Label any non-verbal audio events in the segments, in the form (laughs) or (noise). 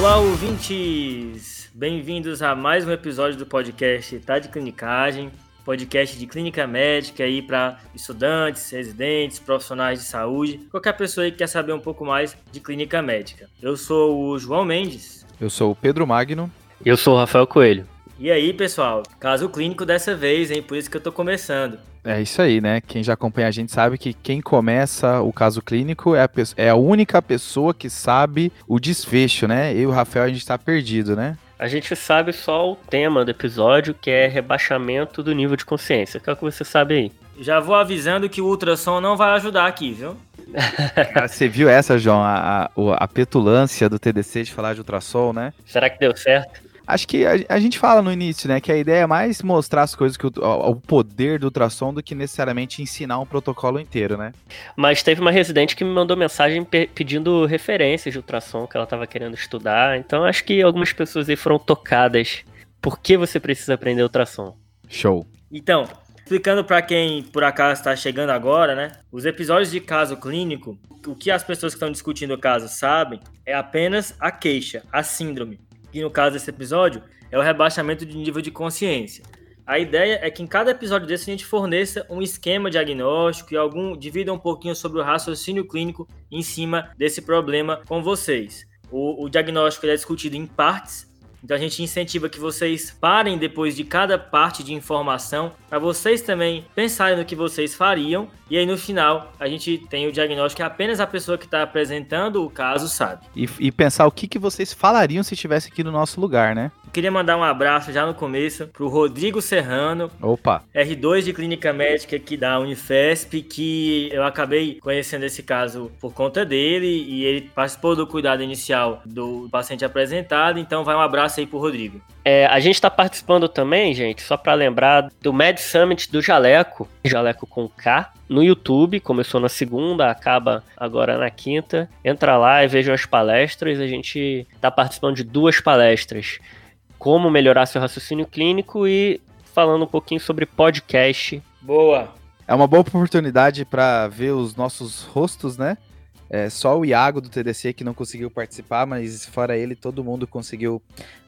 Olá, ouvintes! Bem-vindos a mais um episódio do podcast Tá de Clinicagem, podcast de clínica médica aí para estudantes, residentes, profissionais de saúde, qualquer pessoa aí que quer saber um pouco mais de clínica médica. Eu sou o João Mendes. Eu sou o Pedro Magno. Eu sou o Rafael Coelho. E aí, pessoal, caso clínico dessa vez, hein? Por isso que eu tô começando. É isso aí, né? Quem já acompanha a gente sabe que quem começa o caso clínico é a, é a única pessoa que sabe o desfecho, né? Eu e o Rafael, a gente tá perdido, né? A gente sabe só o tema do episódio, que é rebaixamento do nível de consciência. Que é o que você sabe aí. Já vou avisando que o ultrassom não vai ajudar aqui, viu? (laughs) Você viu essa, João? A, a, a petulância do TDC de falar de ultrassom, né? Será que deu certo? Acho que a, a, gente fala no início, né, que a ideia é mais mostrar as coisas que o, o, poder do ultrassom do que necessariamente ensinar um protocolo inteiro, né? Mas teve uma residente que me mandou mensagem pe pedindo referências de ultrassom que ela estava querendo estudar. Então acho que algumas pessoas aí foram tocadas. Por que você precisa aprender ultrassom? Show. Então, explicando para quem por acaso está chegando agora, né? Os episódios de caso clínico, o que as pessoas que estão discutindo o caso sabem é apenas a queixa, a síndrome que no caso desse episódio é o rebaixamento de nível de consciência. A ideia é que em cada episódio desse a gente forneça um esquema diagnóstico e algum divida um pouquinho sobre o raciocínio clínico em cima desse problema com vocês. O, o diagnóstico é discutido em partes então a gente incentiva que vocês parem depois de cada parte de informação para vocês também pensarem no que vocês fariam e aí no final a gente tem o diagnóstico que apenas a pessoa que está apresentando o caso sabe. E, e, pensar o que, que vocês falariam se estivesse aqui no nosso lugar, né? Queria mandar um abraço já no começo pro Rodrigo Serrano. Opa! R2 de Clínica Médica aqui da Unifesp, que eu acabei conhecendo esse caso por conta dele e ele participou do cuidado inicial do paciente apresentado, então vai um abraço aí pro Rodrigo. É, a gente está participando também, gente, só para lembrar, do Med Summit do Jaleco, Jaleco com K, no YouTube. Começou na segunda, acaba agora na quinta. Entra lá e veja as palestras. A gente está participando de duas palestras como melhorar seu raciocínio clínico e falando um pouquinho sobre podcast. Boa! É uma boa oportunidade para ver os nossos rostos, né? É só o Iago do TDC que não conseguiu participar, mas fora ele, todo mundo conseguiu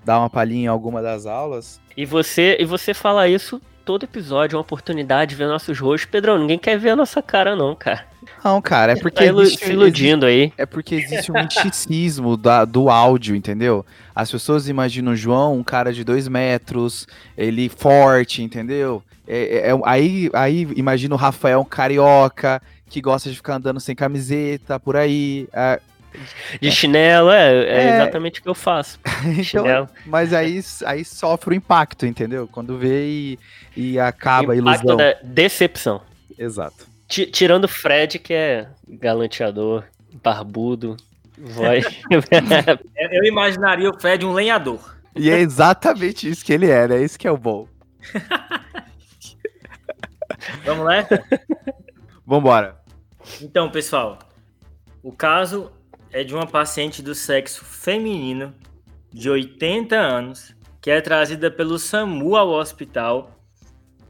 dar uma palhinha em alguma das aulas. E você, e você fala isso todo episódio, é uma oportunidade de ver nossos rostos. Pedrão, ninguém quer ver a nossa cara, não, cara. Não, cara, é porque. Tá existe, se iludindo existe, aí. É porque existe um misticismo da, do áudio, entendeu? As pessoas imaginam o João, um cara de dois metros, ele forte, entendeu? É, é, é aí, aí imagina o Rafael, um carioca, que gosta de ficar andando sem camiseta, por aí. É, de chinelo, é, é, é, exatamente o que eu faço. (laughs) então, mas aí, aí sofre o impacto, entendeu? Quando vê e, e acaba a ilusão. Da decepção. Exato. T tirando o Fred, que é galanteador, barbudo, voz. (laughs) eu imaginaria o Fred um lenhador. E é exatamente isso que ele era, é isso que é o bom. (laughs) Vamos lá? Vambora. Então, pessoal, o caso é de uma paciente do sexo feminino de 80 anos que é trazida pelo SAMU ao hospital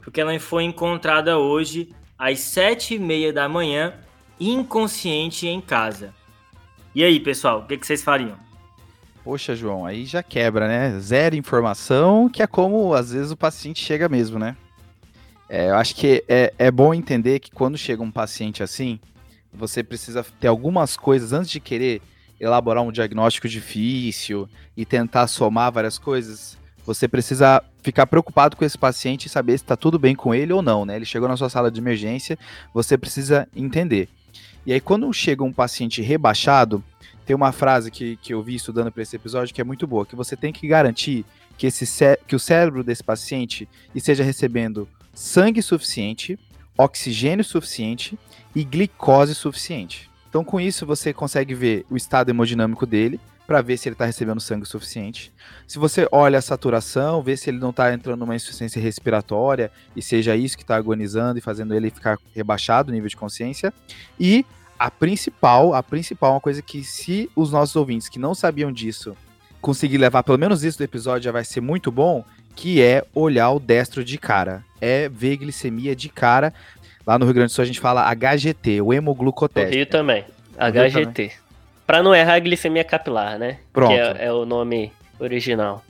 porque ela foi encontrada hoje às sete e meia da manhã inconsciente em casa. E aí, pessoal, o que, que vocês fariam? Poxa, João, aí já quebra, né? Zero informação, que é como às vezes o paciente chega mesmo, né? É, eu acho que é, é bom entender que quando chega um paciente assim, você precisa ter algumas coisas antes de querer elaborar um diagnóstico difícil e tentar somar várias coisas. Você precisa ficar preocupado com esse paciente e saber se está tudo bem com ele ou não, né? Ele chegou na sua sala de emergência, você precisa entender. E aí, quando chega um paciente rebaixado, tem uma frase que, que eu vi estudando para esse episódio que é muito boa, que você tem que garantir que, esse que o cérebro desse paciente esteja recebendo sangue suficiente, oxigênio suficiente e glicose suficiente. Então, com isso, você consegue ver o estado hemodinâmico dele, para ver se ele está recebendo sangue suficiente. Se você olha a saturação, vê se ele não está entrando numa insuficiência respiratória e seja isso que está agonizando e fazendo ele ficar rebaixado o nível de consciência. E a principal, a principal, uma coisa que se os nossos ouvintes que não sabiam disso conseguir levar pelo menos isso do episódio já vai ser muito bom, que é olhar o destro de cara. É ver glicemia de cara. Lá no Rio Grande do Sul a gente fala HGT, o hemoglucoteste. No Rio também, HGT. Para não errar a glicemia capilar, né? Pronto. Que é, é o nome original.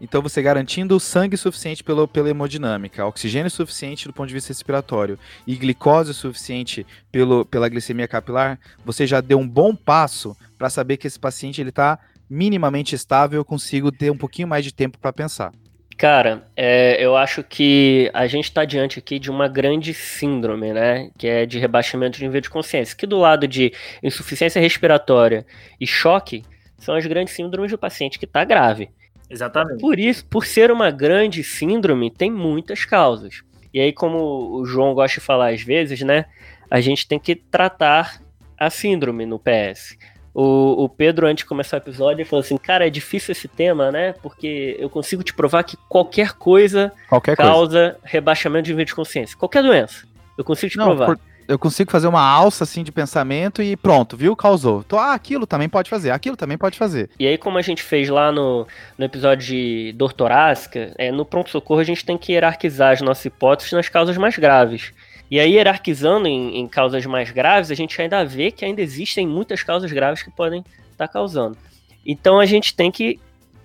Então você garantindo sangue suficiente pelo, pela hemodinâmica, oxigênio suficiente do ponto de vista respiratório e glicose suficiente pelo, pela glicemia capilar, você já deu um bom passo para saber que esse paciente ele está minimamente estável, eu consigo ter um pouquinho mais de tempo para pensar. Cara, é, eu acho que a gente está diante aqui de uma grande síndrome, né? Que é de rebaixamento de nível de consciência. Que do lado de insuficiência respiratória e choque são as grandes síndromes do paciente que está grave. Exatamente. Por isso, por ser uma grande síndrome, tem muitas causas. E aí, como o João gosta de falar às vezes, né? A gente tem que tratar a síndrome no PS. O, o, Pedro, antes de começar o episódio, falou assim: Cara, é difícil esse tema, né? Porque eu consigo te provar que qualquer coisa qualquer causa coisa. rebaixamento de nível de consciência. Qualquer doença. Eu consigo te Não, provar. Por, eu consigo fazer uma alça assim de pensamento e pronto, viu? Causou. Então, ah, aquilo também pode fazer, aquilo também pode fazer. E aí, como a gente fez lá no, no episódio de dor torácica, é, no pronto-socorro a gente tem que hierarquizar as nossas hipóteses nas causas mais graves. E aí, hierarquizando em, em, causas mais graves, a gente ainda vê que ainda existem muitas causas graves que podem estar tá causando. Então, a gente tem que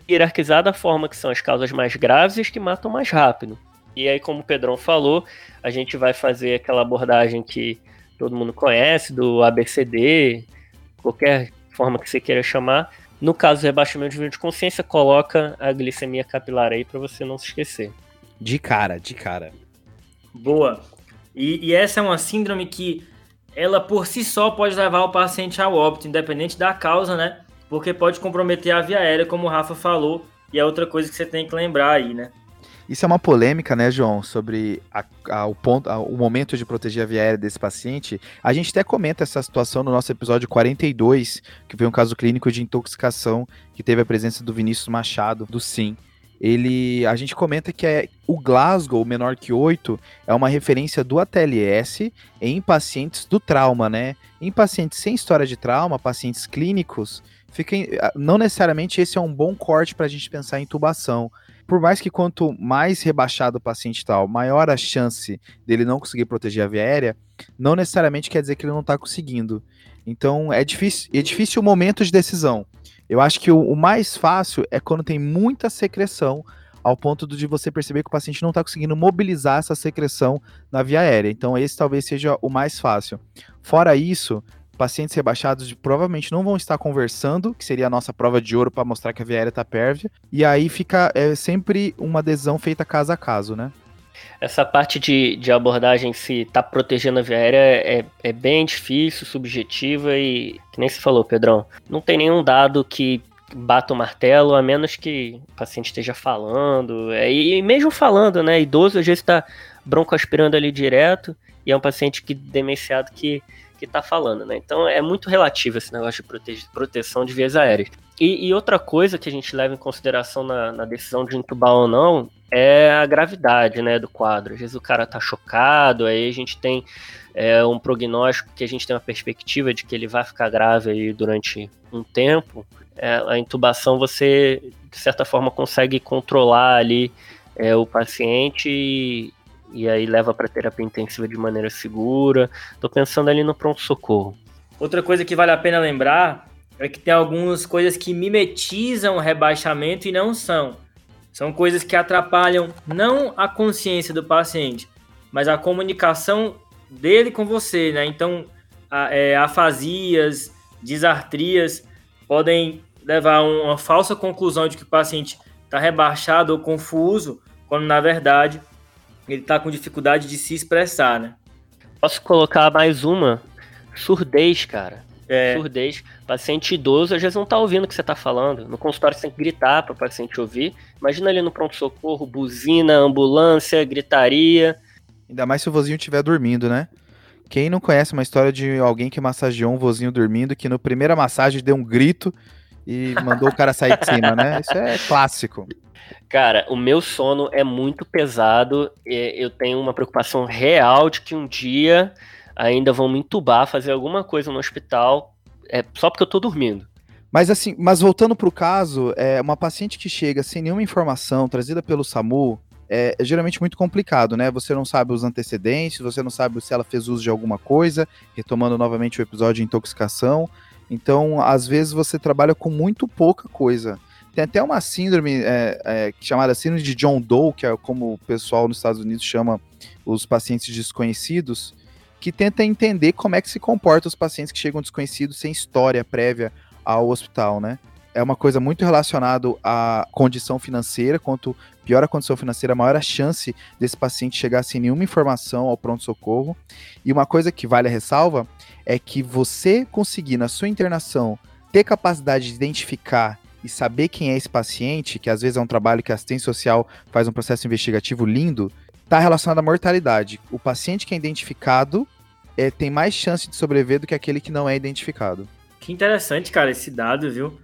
hierarquizar da forma que são as causas mais graves e as que matam mais rápido. E aí, como o Pedrão falou, a gente vai fazer aquela abordagem que todo mundo conhece, do ABCD, qualquer forma que você queira chamar. No caso do rebaixamento de nível de consciência, coloca a glicemia capilar aí para você não se esquecer. De cara, de cara. Boa. E, e, essa é uma síndrome que ela por si só pode levar o paciente ao óbito, independente da causa, né? Porque pode comprometer a via aérea, como o Rafa falou, e é outra coisa que você tem que lembrar aí, né? Isso é uma polêmica, né, João, sobre a, a, o, ponto, a, o momento de proteger a via aérea desse paciente. A gente até comenta essa situação no nosso episódio 42, que foi um caso clínico de intoxicação que teve a presença do Vinícius Machado, do SIM ele a gente comenta que é o Glasgow menor que 8 é uma referência do ATLS em pacientes do trauma, né? Em pacientes sem história de trauma, pacientes clínicos, fica não necessariamente esse é um bom corte para a gente pensar em intubação. Por mais que quanto mais rebaixado o paciente tal, maior a chance dele não conseguir proteger a via aérea, não necessariamente quer dizer que ele não está conseguindo. Então é difícil, é difícil o momento de decisão. Eu acho que o, o, mais fácil é quando tem muita secreção, ao ponto de você perceber que o paciente não está conseguindo mobilizar essa secreção na via aérea. Então, esse talvez seja o mais fácil. Fora isso, pacientes rebaixados provavelmente não vão estar conversando, que seria a nossa prova de ouro para mostrar que a via aérea está pérvia. E aí fica é, sempre uma adesão feita caso a caso, né? Essa parte de, de abordagem se tá protegendo a via aérea é, é bem difícil, subjetiva e, que nem se falou, Pedrão, não tem nenhum dado que bata o martelo, a menos que o paciente esteja falando, é, e mesmo falando, né, idoso às vezes está broncoaspirando ali direto, e é um paciente que demenciado que que está falando, né? Então é muito relativo esse negócio de prote proteção de vias aéreas. E, e, outra coisa que a gente leva em consideração na, na, decisão de entubar ou não é a gravidade, né, do quadro. Às vezes o cara tá chocado, aí a gente tem é, um prognóstico que a gente tem uma perspectiva de que ele vai ficar grave aí durante um tempo. É, a intubação você, de certa forma, consegue controlar ali é, o paciente e, e aí leva para terapia intensiva de maneira segura. Tô pensando ali no pronto-socorro. Outra coisa que vale a pena lembrar é que tem algumas coisas que mimetizam o rebaixamento e não são. São coisas que atrapalham não a consciência do paciente, mas a comunicação dele com você, né? Então, a, é, afasias, disartrias podem levar a uma falsa conclusão de que o paciente está rebaixado ou confuso, quando na verdade ele está com dificuldade de se expressar, né? Posso colocar mais uma? Surdez, cara. É. Surdez. Paciente idoso às vezes não tá ouvindo o que você tá falando. No consultório você tem que gritar para o paciente ouvir. Imagina ali no pronto-socorro, buzina, ambulância, gritaria. Ainda mais se o vozinho estiver dormindo, né? Quem não conhece uma história de alguém que massageou um vozinho dormindo, que no primeira massagem deu um grito e mandou o cara sair de cima, né? Isso é clássico. Cara, o meu sono é muito pesado. Eu tenho uma preocupação real de que um dia ainda vão me entubar, fazer alguma coisa no hospital, é só porque eu tô dormindo. Mas assim, mas voltando pro caso, é uma paciente que chega sem nenhuma informação trazida pelo SAMU, é, é, geralmente muito complicado, né? Você não sabe os antecedentes, você não sabe se ela fez uso de alguma coisa, retomando novamente o episódio de intoxicação. Então, às vezes, você trabalha com muito pouca coisa. Tem até uma síndrome é, é, chamada síndrome de John Doe, que é como o pessoal nos Estados Unidos chama os pacientes desconhecidos, que tenta entender como é que se comportam os pacientes que chegam desconhecidos sem história prévia ao hospital, né? É uma coisa muito relacionada à condição financeira. Quanto pior a condição financeira, maior a chance desse paciente chegar sem nenhuma informação ao pronto-socorro. E uma coisa que vale a ressalva é que você conseguir, na sua internação, ter capacidade de identificar e saber quem é esse paciente, que às vezes é um trabalho que a assistência social faz um processo investigativo lindo, está relacionado à mortalidade. O paciente que é identificado é, tem mais chance de sobreviver do que aquele que não é identificado. Que interessante, cara, esse dado, viu?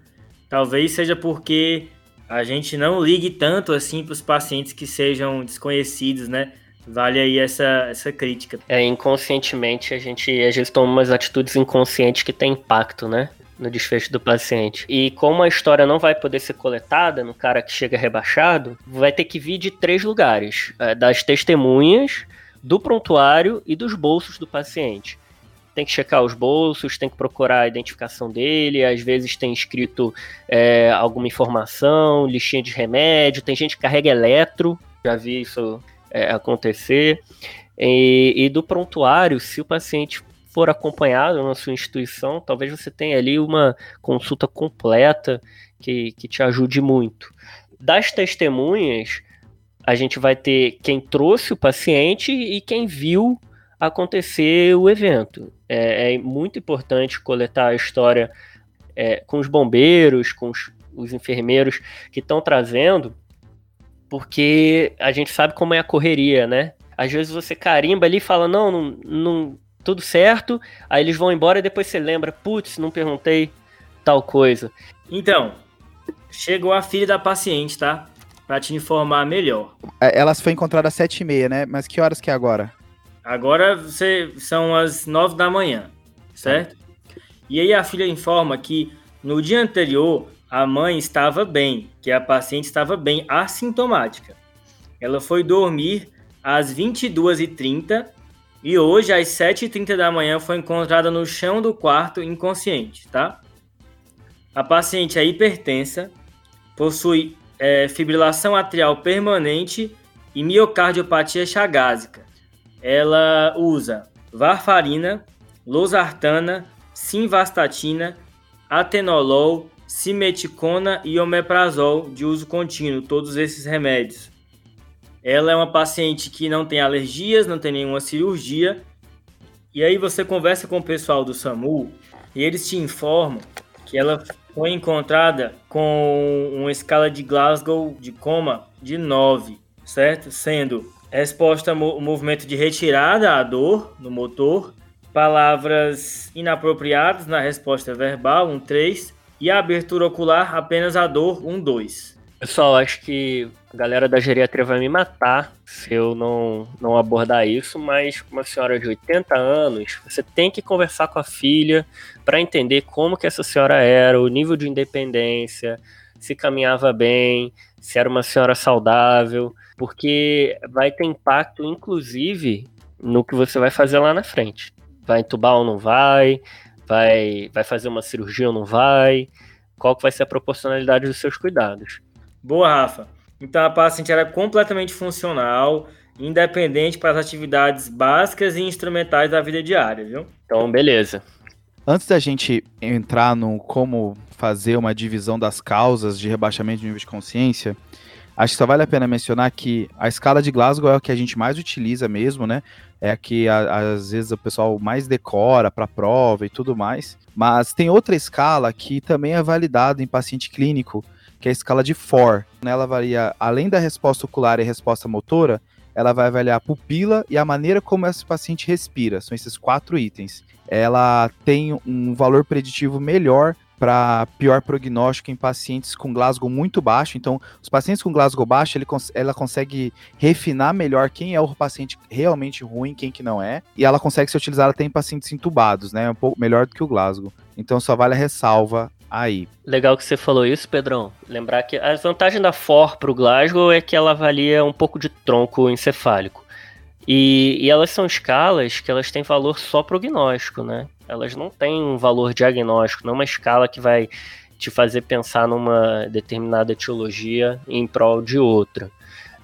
Talvez seja porque a gente não ligue tanto assim para os pacientes que sejam desconhecidos, né? Vale aí essa, essa crítica. É, inconscientemente a gente às vezes toma umas atitudes inconscientes que têm impacto, né? No desfecho do paciente. E como a história não vai poder ser coletada no cara que chega rebaixado, vai ter que vir de três lugares: é, das testemunhas, do prontuário e dos bolsos do paciente tem que checar os bolsos, tem que procurar a identificação dele, às vezes tem escrito é, alguma informação, listinha de remédio, tem gente que carrega eletro, já vi isso é, acontecer. E, e, do prontuário, se o paciente for acompanhado na sua instituição, talvez você tenha ali uma consulta completa que, que te ajude muito. Das testemunhas, a gente vai ter quem trouxe o paciente e quem viu acontecer o evento. É, é muito importante coletar a história é, com os bombeiros, com os, os enfermeiros que estão trazendo, porque a gente sabe como é a correria, né? Às vezes você carimba ali e fala, não, não, não, tudo certo, aí eles vão embora e depois você lembra, putz, não perguntei tal coisa. Então, chegou a filha da paciente, tá? Pra te informar melhor. É, ela foi encontrada às sete e meia, né? Mas que horas que é agora? Agora você, são as nove da manhã, certo? E aí a filha informa que no dia anterior a mãe estava bem, que a paciente estava bem assintomática. Ela foi dormir às 22h30 e hoje às 7h30 da manhã foi encontrada no chão do quarto inconsciente, tá? A paciente é hipertensa, possui é, fibrilação atrial permanente e miocardiopatia chagásica ela usa varfarina, losartana, simvastatina, atenolol, simeticona e omeprazol de uso contínuo, todos esses remédios. Ela é uma paciente que não tem alergias, não tem nenhuma cirurgia. E aí você conversa com o pessoal do SAMU e eles te informam que ela foi encontrada com uma escala de Glasgow de coma de 9, certo? Sendo Resposta: o movimento de retirada à dor no motor. Palavras inapropriadas na resposta verbal, um 3. E a abertura ocular, apenas a dor, um 2. Pessoal, acho que a galera da geriatria vai me matar se eu não, não abordar isso, mas uma senhora de 80 anos, você tem que conversar com a filha para entender como que essa senhora era, o nível de independência, se caminhava bem, se era uma senhora saudável porque vai ter impacto, inclusive, no que você vai fazer lá na frente. Vai entubar ou não vai? Vai, vai fazer uma cirurgia ou não vai? Qual que vai ser a proporcionalidade dos seus cuidados? Boa, Rafa. Então a paciente era completamente funcional, independente para as atividades básicas e instrumentais da vida diária, viu? Então, beleza. Antes da gente entrar no como fazer uma divisão das causas de rebaixamento de nível de consciência, Acho que só vale a pena mencionar que a escala de Glasgow é a que a gente mais utiliza mesmo, né? É a que a, às vezes o pessoal mais decora para prova e tudo mais. Mas tem outra escala que também é validada em paciente clínico, que é a escala de FOR. Ela varia, além da resposta ocular e resposta motora, ela vai avaliar a pupila e a maneira como esse paciente respira. São esses quatro itens. Ela tem um valor preditivo melhor para pior prognóstico em pacientes com Glasgow muito baixo. Então, os pacientes com Glasgow baixo, ele, ela consegue refinar melhor quem é o paciente realmente ruim, quem que não é. E ela consegue ser utilizada até em pacientes intubados, né? Um pouco melhor do que o Glasgow. Então, só vale a ressalva aí. Legal que você falou isso, Pedrão. Lembrar que a vantagem da FOR para o Glasgow é que ela avalia um pouco de tronco encefálico. E, e elas são escalas que elas têm valor só prognóstico, né? Elas não têm um valor diagnóstico, não é uma escala que vai te fazer pensar numa determinada etiologia em prol de outra.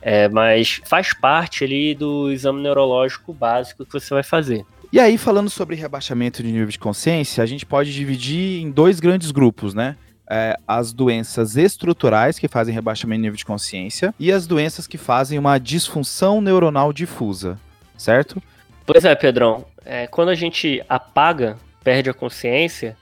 É, mas faz parte ali do exame neurológico básico que você vai fazer. E aí, falando sobre rebaixamento de nível de consciência, a gente pode dividir em dois grandes grupos, né? É, as doenças estruturais que fazem rebaixamento de nível de consciência e as doenças que fazem uma disfunção neuronal difusa, certo? Pois é, Pedrão. É, quando a gente apaga, perde a consciência,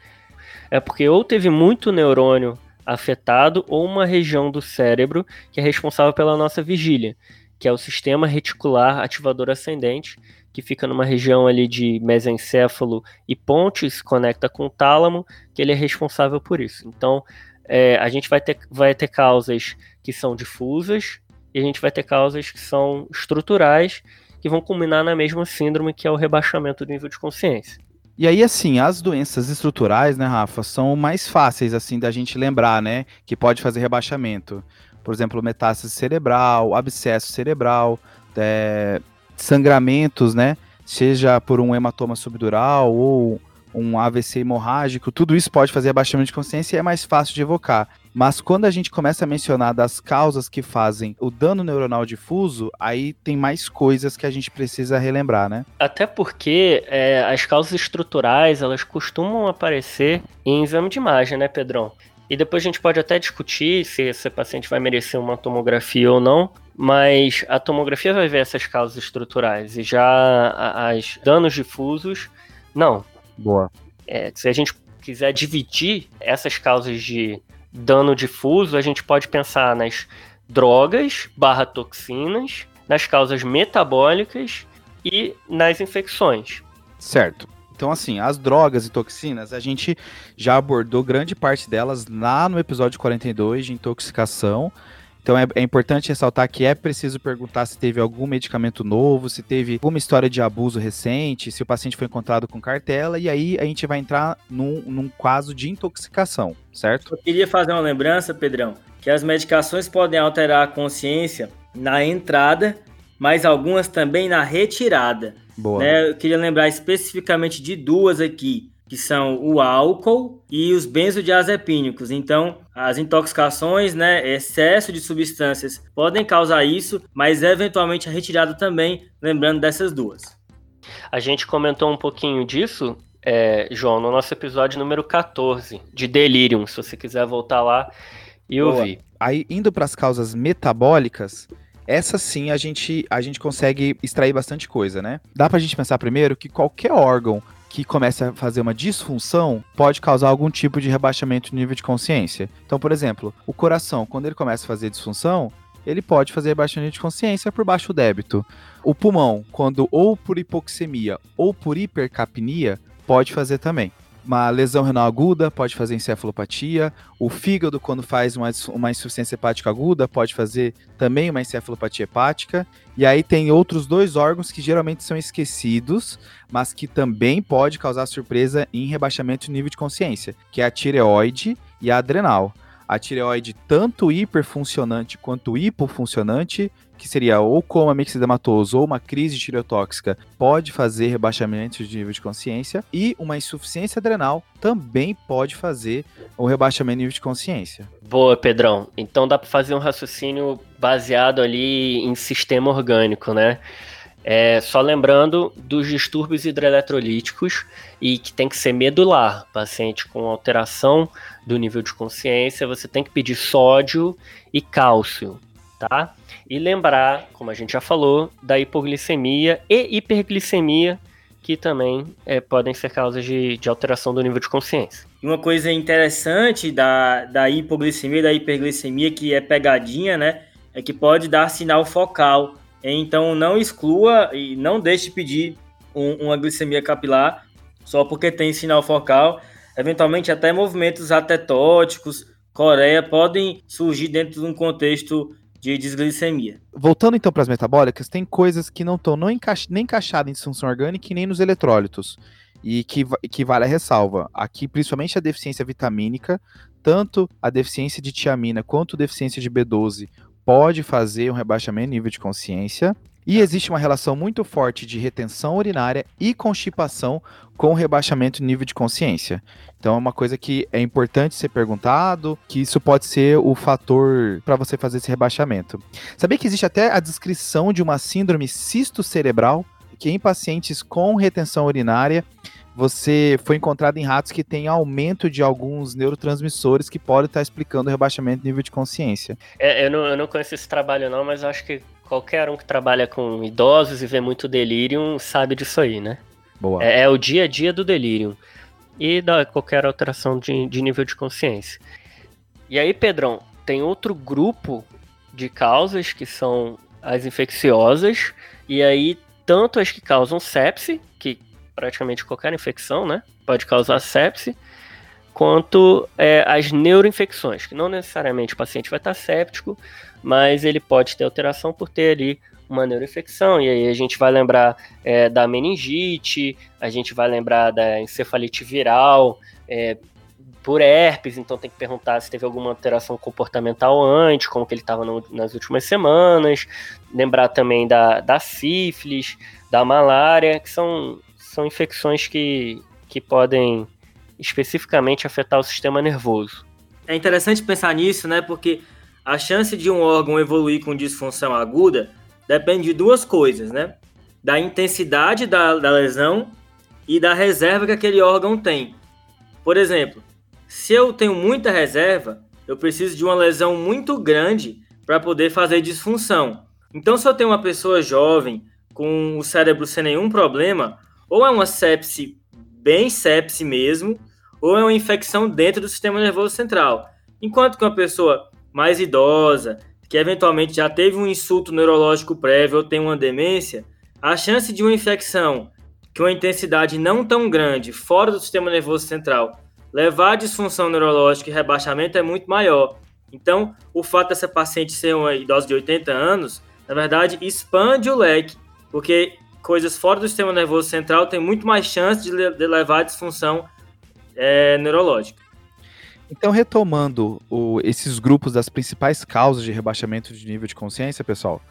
é porque ou teve muito neurônio afetado ou uma região do cérebro que é responsável pela nossa vigília, que é o sistema reticular ativador ascendente, que fica numa região ali de mesencéfalo e ponte, se conecta com o tálamo, que ele é responsável por isso. Então, é, a gente vai ter, vai ter causas que são difusas e a gente vai ter causas que são estruturais, que vão culminar na mesma síndrome, que é o rebaixamento do nível de consciência. E aí, assim, as doenças estruturais, né, Rafa, são mais fáceis, assim, da gente lembrar, né, que pode fazer rebaixamento. Por exemplo, metástase cerebral, abscesso cerebral, é, sangramentos, né, seja por um hematoma subdural ou um AVC hemorrágico, tudo isso pode fazer abaixamento de consciência e é mais fácil de evocar. Mas quando a gente começa a mencionar das causas que fazem o dano neuronal difuso, aí tem mais coisas que a gente precisa relembrar, né? Até porque é, as causas estruturais, elas costumam aparecer em exame de imagem, né, Pedrão? E depois a gente pode até discutir se esse paciente vai merecer uma tomografia ou não, mas a tomografia vai ver essas causas estruturais e já as danos difusos, não. Boa. É, se a gente quiser dividir essas causas de dano difuso, a gente pode pensar nas drogas barra toxinas, nas causas metabólicas e nas infecções. Certo. Então, assim, as drogas e toxinas, a gente já abordou grande parte delas lá no episódio 42 de intoxicação. Então é, é, importante ressaltar que é preciso perguntar se teve algum medicamento novo, se teve alguma história de abuso recente, se o paciente foi encontrado com cartela, e aí a gente vai entrar num, num caso de intoxicação, certo? Eu queria fazer uma lembrança, Pedrão, que as medicações podem alterar a consciência na entrada, mas algumas também na retirada. Boa. Né? Eu queria lembrar especificamente de duas aqui que são o álcool e os benzodiazepínicos. Então, as intoxicações, né, excesso de substâncias podem causar isso, mas eventualmente a retirada também, lembrando dessas duas. A gente comentou um pouquinho disso, é, João, no nosso episódio número 14, de delírio, se você quiser voltar lá e ouvir. Aí, indo para as causas metabólicas, essa sim a gente, a gente consegue extrair bastante coisa, né? Dá pra gente pensar primeiro que qualquer órgão que começa a fazer uma disfunção pode causar algum tipo de rebaixamento de nível de consciência. Então, por exemplo, o coração, quando ele começa a fazer disfunção, ele pode fazer rebaixamento de consciência por baixo débito. O pulmão, quando ou por hipoxemia ou por hipercapnia, pode fazer também. Uma lesão renal aguda pode fazer encefalopatia. O fígado, quando faz uma, uma insuficiência hepática aguda, pode fazer também uma encefalopatia hepática. E aí tem outros dois órgãos que geralmente são esquecidos, mas que também pode causar surpresa em rebaixamento de nível de consciência, que é a tireoide e a adrenal. A tireoide, tanto hiperfuncionante quanto hipofuncionante, que seria ou coma mixedematoso ou uma crise tireotóxica, pode fazer rebaixamento de nível de consciência. E uma insuficiência adrenal também pode fazer o rebaixamento de nível de consciência. Boa, Pedrão. Então dá para fazer um raciocínio baseado ali em sistema orgânico, né? É, só lembrando dos distúrbios hidroeletrolíticos e que tem que ser medular. Paciente com alteração do nível de consciência, você tem que pedir sódio e cálcio tá? E lembrar, como a gente já falou, da hipoglicemia e hiperglicemia, que também é, podem ser causas de, de alteração do nível de consciência. Uma coisa interessante da, da hipoglicemia e da hiperglicemia, que é pegadinha, né? É que pode dar sinal focal. Então não exclua e não deixe de pedir um, uma glicemia capilar só porque tem sinal focal. Eventualmente até movimentos atetóticos, coreia, podem surgir dentro de um contexto de desglicemia. Voltando então para as metabólicas, tem coisas que não estão nem encaixadas em disfunção orgânica nem nos eletrólitos. E que, que vale a ressalva. Aqui, principalmente a deficiência vitamínica, tanto a deficiência de tiamina quanto a deficiência de B12 pode fazer um rebaixamento de nível de consciência. E existe uma relação muito forte de retenção urinária e constipação com rebaixamento de nível de consciência. Então é uma coisa que é importante ser perguntado, que isso pode ser o fator para você fazer esse rebaixamento. Sabia que existe até a descrição de uma síndrome cisto cerebral, que em pacientes com retenção urinária você foi encontrado em ratos que tem aumento de alguns neurotransmissores que podem estar explicando o rebaixamento do nível de consciência. É, eu, não, eu não conheço esse trabalho não, mas acho que qualquer um que trabalha com idosos e vê muito delírio sabe disso aí, né? Boa. É, é o dia a dia do delírio e da qualquer alteração de, de nível de consciência. E aí, Pedrão, tem outro grupo de causas que são as infecciosas, e aí tanto as que causam sepse, que praticamente qualquer infecção, né? Pode causar sepse, quanto é, as neuroinfecções, que não necessariamente o paciente vai estar séptico, mas ele pode ter alteração por ter ali uma neuroinfecção, e aí a gente vai lembrar é, da meningite, a gente vai lembrar da encefalite viral, é, por herpes, então tem que perguntar se teve alguma alteração comportamental antes, como que ele estava nas últimas semanas, lembrar também da, da sífilis, da malária, que são são infecções que, que podem especificamente afetar o sistema nervoso. É interessante pensar nisso, né? Porque a chance de um órgão evoluir com disfunção aguda depende de duas coisas, né? Da intensidade da, da lesão e da reserva que aquele órgão tem. Por exemplo, se eu tenho muita reserva, eu preciso de uma lesão muito grande para poder fazer disfunção. Então, se eu tenho uma pessoa jovem com o cérebro sem nenhum problema, ou é uma sepse bem sepse mesmo, ou é uma infecção dentro do sistema nervoso central. Enquanto que uma pessoa mais idosa, que eventualmente já teve um insulto neurológico prévio ou tem uma demência, a chance de uma infecção que uma intensidade não tão grande fora do sistema nervoso central levar a disfunção neurológica e rebaixamento é muito maior. Então, o fato dessa paciente ser uma idosa de 80 anos, na verdade, expande o leque, porque coisas fora do sistema nervoso central tem muito mais chance de, de levar a disfunção é, neurológica. Então, retomando o, esses grupos das principais causas de rebaixamento de nível de consciência, pessoal,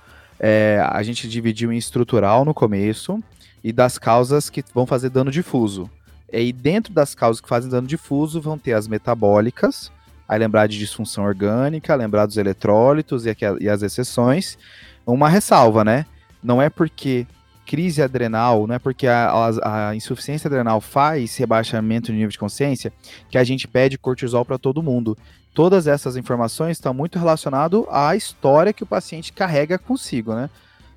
é, a gente dividiu em estrutural no começo e das causas que vão fazer dano difuso. E dentro das causas que fazem dano difuso vão ter as metabólicas, aí lembrar de disfunção orgânica, lembrar dos eletrólitos e, e as exceções. Uma ressalva, né? Não é porque crise adrenal, não é porque a, a, a, insuficiência adrenal faz rebaixamento de nível de consciência que a gente pede cortisol para todo mundo. Todas essas informações estão muito relacionadas à história que o paciente carrega consigo, né?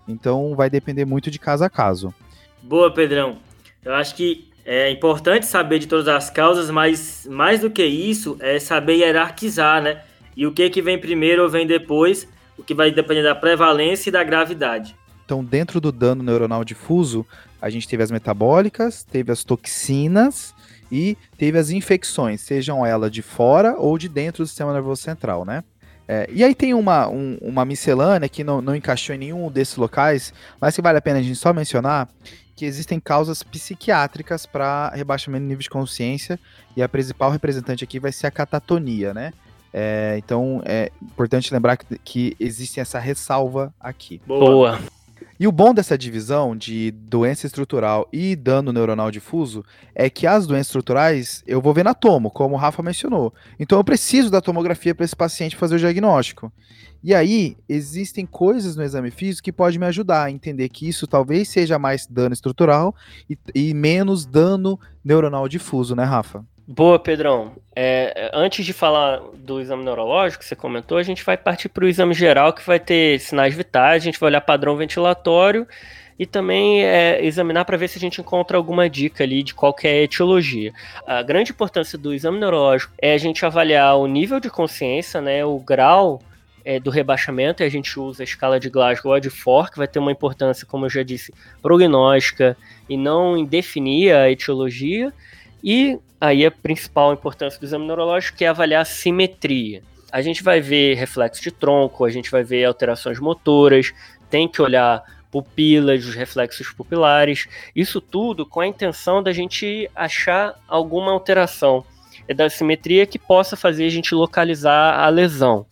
Então vai depender muito de caso a caso. Boa, Pedrão. Eu acho que é importante saber de todas as causas, mas mais do que isso é saber hierarquizar, né? E o que que vem primeiro ou vem depois, o que vai depender da prevalência e da gravidade. Então, dentro do dano neuronal difuso, a gente teve as metabólicas, teve as toxinas e teve as infecções, sejam elas de fora ou de dentro do sistema nervoso central, né? É, e aí tem uma, um, uma miscelânea que não, não encaixou em nenhum desses locais, mas que vale a pena a gente só mencionar que existem causas psiquiátricas para rebaixamento de nível de consciência e a principal representante aqui vai ser a catatonia, né? É, então é importante lembrar que, que existe essa ressalva aqui. Boa. E o bom dessa divisão de doença estrutural e dano neuronal difuso é que as doenças estruturais eu vou ver na tomo, como o Rafa mencionou. Então eu preciso da tomografia para esse paciente fazer o diagnóstico. E aí, existem coisas no exame físico que podem me ajudar a entender que isso talvez seja mais dano estrutural e, e menos dano neuronal difuso, né, Rafa? Boa, Pedrão. É, antes de falar do exame neurológico que você comentou, a gente vai partir para o exame geral, que vai ter sinais vitais, a gente vai olhar padrão ventilatório e também é, examinar para ver se a gente encontra alguma dica ali de qual é a etiologia. A grande importância do exame neurológico é a gente avaliar o nível de consciência, né, o grau é, do rebaixamento, e a gente usa a escala de Glasgow ou de For, que vai ter uma importância, como eu já disse, prognóstica e não em definir a etiologia. E aí a principal importância do exame neurológico é avaliar a simetria. A gente vai ver reflexo de tronco, a gente vai ver alterações motoras, tem que olhar pupilas, os reflexos pupilares, isso tudo com a intenção da gente achar alguma alteração da simetria que possa fazer a gente localizar a lesão.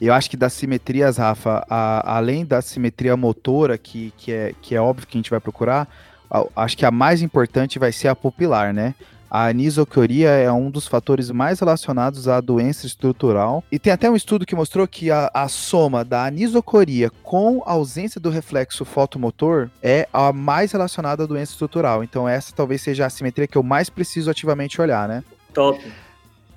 Eu acho que das simetrias, Rafa, a, além da simetria motora, que, que, é, que é óbvio que a gente vai procurar, a, acho que a mais importante vai ser a pupilar, né? A anisocoria é um dos fatores mais relacionados à doença estrutural. E tem até um estudo que mostrou que a, a soma da anisocoria com a ausência do reflexo fotomotor é a mais relacionada à doença estrutural. Então, essa talvez seja a simetria que eu mais preciso ativamente olhar, né? Top.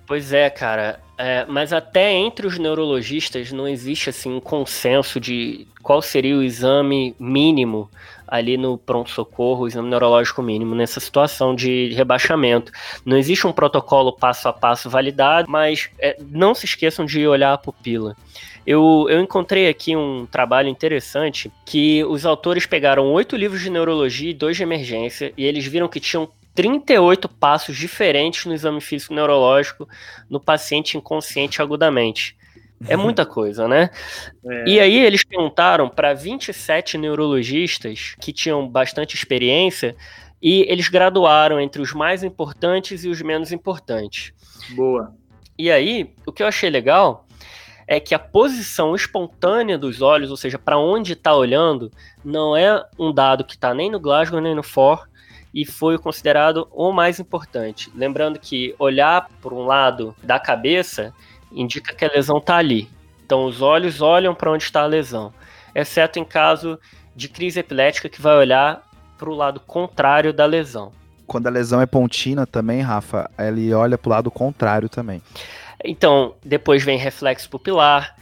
Pois é, cara. É, mas até entre os neurologistas não existe assim um consenso de qual seria o exame mínimo ali no pronto-socorro, exame neurológico mínimo, nessa situação de rebaixamento. Não existe um protocolo passo a passo validado, mas é, não se esqueçam de olhar a pupila. Eu, eu encontrei aqui um trabalho interessante que os autores pegaram oito livros de neurologia e dois de emergência, e eles viram que tinham 38 passos diferentes no exame físico neurológico no paciente inconsciente agudamente. É muita coisa, né? É. E aí eles perguntaram para 27 neurologistas que tinham bastante experiência e eles graduaram entre os mais importantes e os menos importantes. Boa. E aí, o que eu achei legal é que a posição espontânea dos olhos, ou seja, para onde está olhando, não é um dado que está nem no Glasgow nem no FOR e foi considerado o mais importante. Lembrando que olhar por um lado da cabeça indica que a lesão está ali. Então os olhos olham para onde está a lesão, exceto em caso de crise epilética que vai olhar para o lado contrário da lesão. Quando a lesão é pontina também, Rafa, ele olha para o lado contrário também. Então, depois vem reflexo pupilar,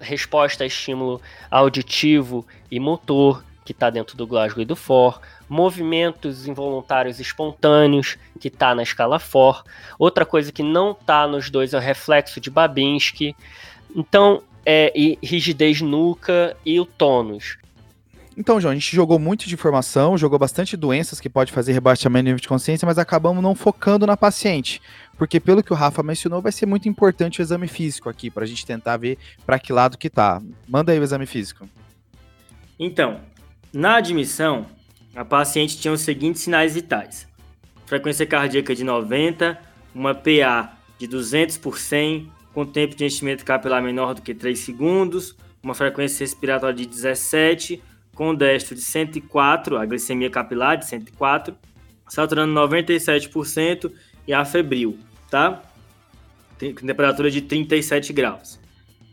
resposta a estímulo auditivo e motor, que está dentro do Glasgow e do FOR, movimentos involuntários espontâneos, que está na escala FOR. Outra coisa que não está nos dois é o reflexo de Babinski. Então, é, e rigidez nuca e o tônus. Então, João, a gente jogou muito de informação, jogou bastante doenças que pode fazer rebaixamento de nível de consciência, mas acabamos não focando na paciente. Porque, pelo que o Rafa mencionou, vai ser muito importante o exame físico aqui, para a gente tentar ver para que lado que tá. Manda aí o exame físico. Então, na admissão, a paciente tinha os seguintes sinais vitais: frequência cardíaca de 90, uma PA de 200 por 100, com tempo de enchimento capilar menor do que 3 segundos, uma frequência respiratória de 17, com destro de 104, a glicemia capilar de 104, saturando 97% e a febril, tá? Tem temperatura de 37 graus.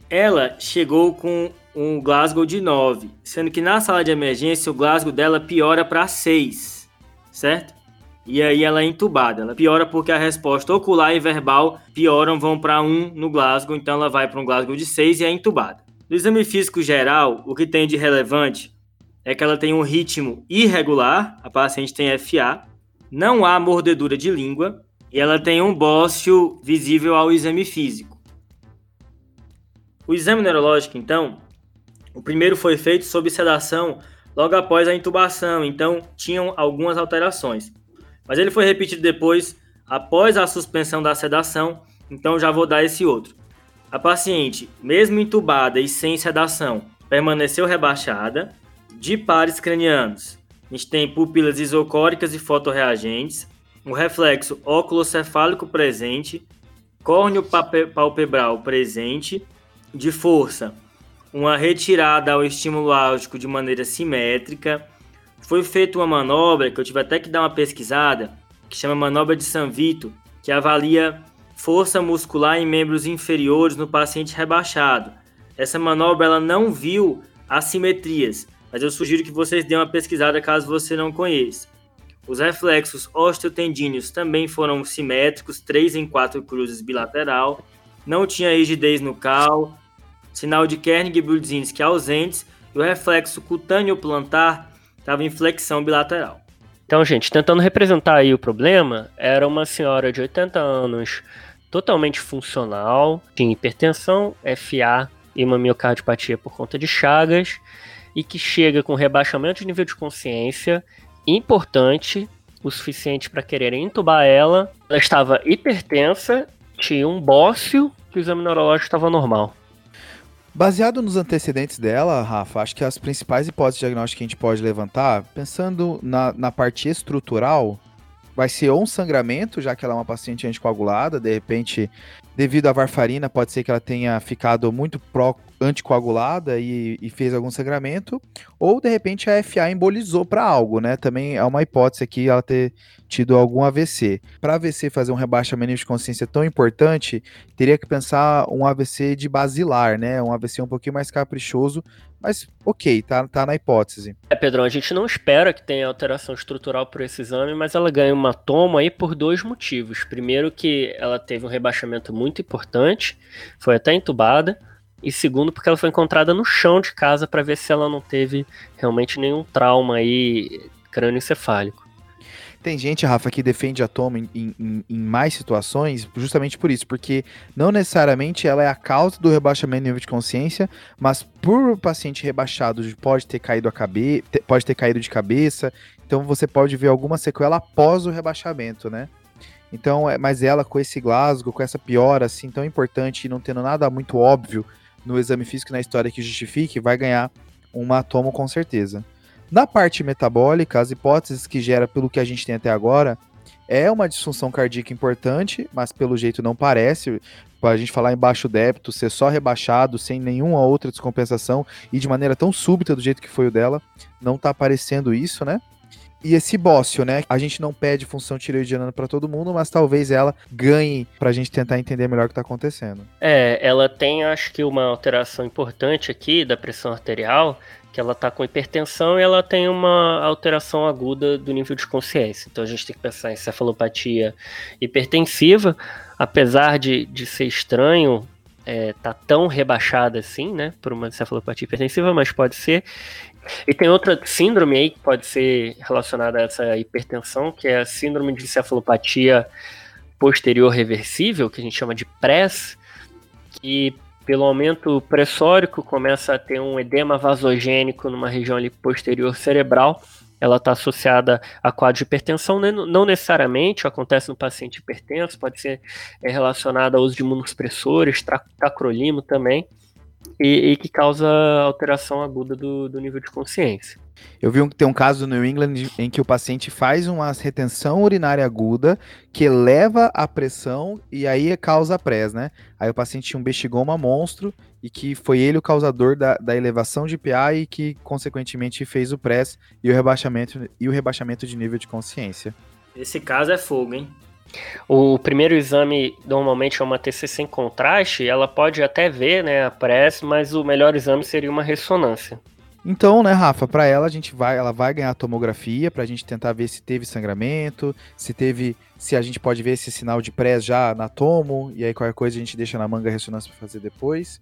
Ela chegou com um Glasgow de 9, sendo que na sala de emergência o Glasgow dela piora para 6, certo? E aí ela é entubada. Ela piora porque a resposta ocular e verbal pioram, vão para 1 no Glasgow, então ela vai para um Glasgow de 6 e é entubada. No exame físico geral, o que tem de relevante é que ela tem um ritmo irregular, a paciente tem FA, não há mordedura de língua e ela tem um bócio visível ao exame físico. O exame neurológico, então, o primeiro foi feito sob sedação logo após a intubação, então tinham algumas alterações. Mas ele foi repetido depois, após a suspensão da sedação, então já vou dar esse outro. A paciente, mesmo intubada e sem sedação, permaneceu rebaixada, de pares cranianos. A gente tem pupilas isocóricas e fotorreagentes, um reflexo óculocefálico presente, córneo palpebral presente, de força uma retirada ao estímulo álgico de maneira simétrica. Foi feita uma manobra que eu tive até que dar uma pesquisada, que chama manobra de San Vito, que avalia força muscular em membros inferiores no paciente rebaixado. Essa manobra ela não viu assimetrias, mas eu sugiro que vocês dêem uma pesquisada caso você não conheça. Os reflexos osteotendíneos também foram simétricos, 3 em 4 cruzes bilateral. Não tinha rigidez no cal, sinal de Kernig e Brudzinski ausentes e o reflexo cutâneo plantar estava em flexão bilateral. Então, gente, tentando representar aí o problema, era uma senhora de 80 anos, totalmente funcional, tinha hipertensão, FA e uma miocardiopatia por conta de chagas, e que chega com rebaixamento de nível de consciência importante, o suficiente para quererem entubar ela. Ela estava hipertensa, tinha um bócio, que o exame neurológico estava normal. Baseado nos antecedentes dela, Rafa, acho que as principais hipóteses diagnósticas que a gente pode levantar, pensando na, na parte estrutural, vai ser ou um sangramento, já que ela é uma paciente anticoagulada, de repente devido à varfarina, pode ser que ela tenha ficado muito pró anticoagulada e, e, fez algum sangramento, ou de repente a FA embolizou para algo, né? Também é uma hipótese aqui ela ter tido algum AVC. Para AVC fazer um rebaixamento de consciência tão importante, teria que pensar um AVC de basilar, né? Um AVC um pouquinho mais caprichoso, mas ok, tá, tá na hipótese. É, Pedrão, a gente não espera que tenha alteração estrutural por esse exame, mas ela ganha uma toma aí por dois motivos. Primeiro que ela teve um rebaixamento muito importante, foi até entubada, e segundo porque ela foi encontrada no chão de casa para ver se ela não teve realmente nenhum trauma aí crânioencefálico. Tem gente, Rafa, que defende a toma em, em, em, mais situações justamente por isso, porque não necessariamente ela é a causa do rebaixamento do nível de consciência, mas por o paciente rebaixado pode ter caído a cabeça, pode ter caído de cabeça, então você pode ver alguma sequela após o rebaixamento, né? Então, é, mas ela com esse Glasgow, com essa piora assim tão importante e não tendo nada muito óbvio no exame físico na história que justifique, vai ganhar uma tomo com certeza. Na parte metabólica, as hipóteses que gera pelo que a gente tem até agora é uma disfunção cardíaca importante, mas pelo jeito não parece. Para a gente falar em baixo débito, ser só rebaixado, sem nenhuma outra descompensação e de maneira tão súbita do jeito que foi o dela, não está aparecendo isso, né? E esse bócio, né? A gente não pede função tireoidiana para todo mundo, mas talvez ela ganhe para a gente tentar entender melhor o que está acontecendo. É, ela tem, acho que, uma alteração importante aqui da pressão arterial, que ela está com hipertensão e ela tem uma alteração aguda do nível de consciência. Então a gente tem que pensar em cefalopatia hipertensiva, apesar de, de ser estranho, é, tá tão rebaixada assim, né, por uma cefalopatia hipertensiva, mas pode ser. E tem outra síndrome aí que pode ser relacionada a essa hipertensão, que é a síndrome de cefalopatia posterior reversível, que a gente chama de PRES, que pelo aumento pressórico, começa a ter um edema vasogênico numa região ali posterior cerebral. Ela está associada a quadro de hipertensão, né? não necessariamente acontece no paciente hipertenso, pode ser é, relacionada ao uso de imunossupressores, tacrolimo também, e, e, que causa alteração aguda do, do nível de consciência. Eu vi um, tem um caso no New England em que o paciente faz uma retenção urinária aguda que eleva a pressão e aí causa press, né? Aí o paciente tinha um bexigoma monstro e que foi ele o causador da, da elevação de PA e que, consequentemente, fez o press e o rebaixamento, e o rebaixamento de nível de consciência. Esse caso é fogo, hein? O primeiro exame normalmente é uma TC sem contraste, ela pode até ver né, a press, mas o melhor exame seria uma ressonância. Então, né, Rafa, para ela a gente vai, ela vai ganhar a tomografia para a gente tentar ver se teve sangramento, se teve, se a gente pode ver esse sinal de pré já na tomo e aí qualquer coisa a gente deixa na manga a ressonância para fazer depois.